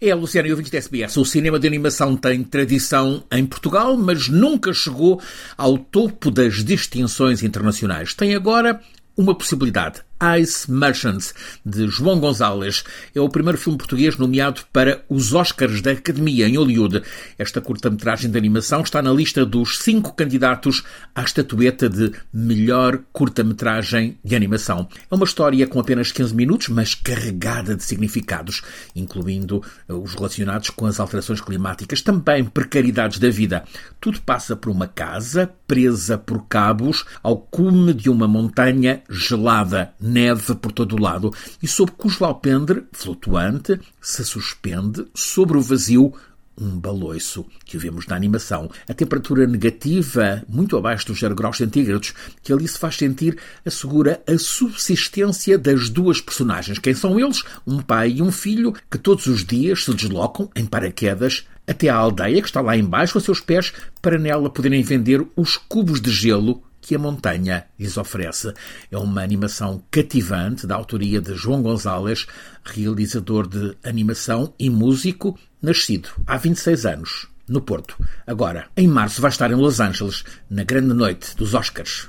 É, Luciano e ouvintes da SBS. O cinema de animação tem tradição em Portugal, mas nunca chegou ao topo das distinções internacionais. Tem agora uma possibilidade. Ice Merchants, de João Gonzalez. É o primeiro filme português nomeado para os Oscars da Academia em Hollywood. Esta curta-metragem de animação está na lista dos cinco candidatos à estatueta de melhor curta-metragem de animação. É uma história com apenas 15 minutos, mas carregada de significados, incluindo os relacionados com as alterações climáticas, também precariedades da vida. Tudo passa por uma casa presa por cabos ao cume de uma montanha gelada neve por todo o lado e sob cujo alpendre, flutuante, se suspende sobre o vazio um baloiço que vemos na animação. A temperatura negativa, muito abaixo dos 0 graus centígrados, que ali se faz sentir, assegura a subsistência das duas personagens. Quem são eles? Um pai e um filho que todos os dias se deslocam em paraquedas até à aldeia que está lá embaixo a seus pés para nela poderem vender os cubos de gelo que a montanha lhes oferece. É uma animação cativante da autoria de João Gonzalez, realizador de animação e músico, nascido há 26 anos no Porto. Agora, em março, vai estar em Los Angeles, na grande noite dos Oscars.